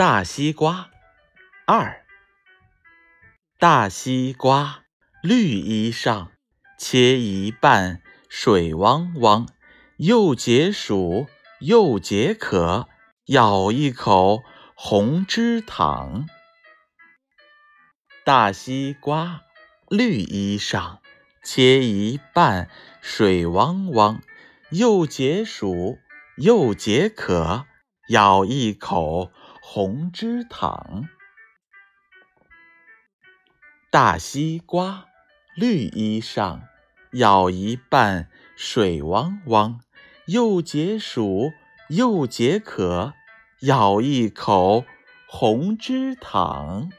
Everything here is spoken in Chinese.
大西瓜二，大西瓜绿衣裳，切一半，水汪汪，又解暑又解渴，咬一口红芝糖。大西瓜绿衣裳，切一半，水汪汪，又解暑又解渴，咬一口。红芝糖，大西瓜绿衣裳，咬一半，水汪汪，又解暑又解渴，咬一口红芝糖。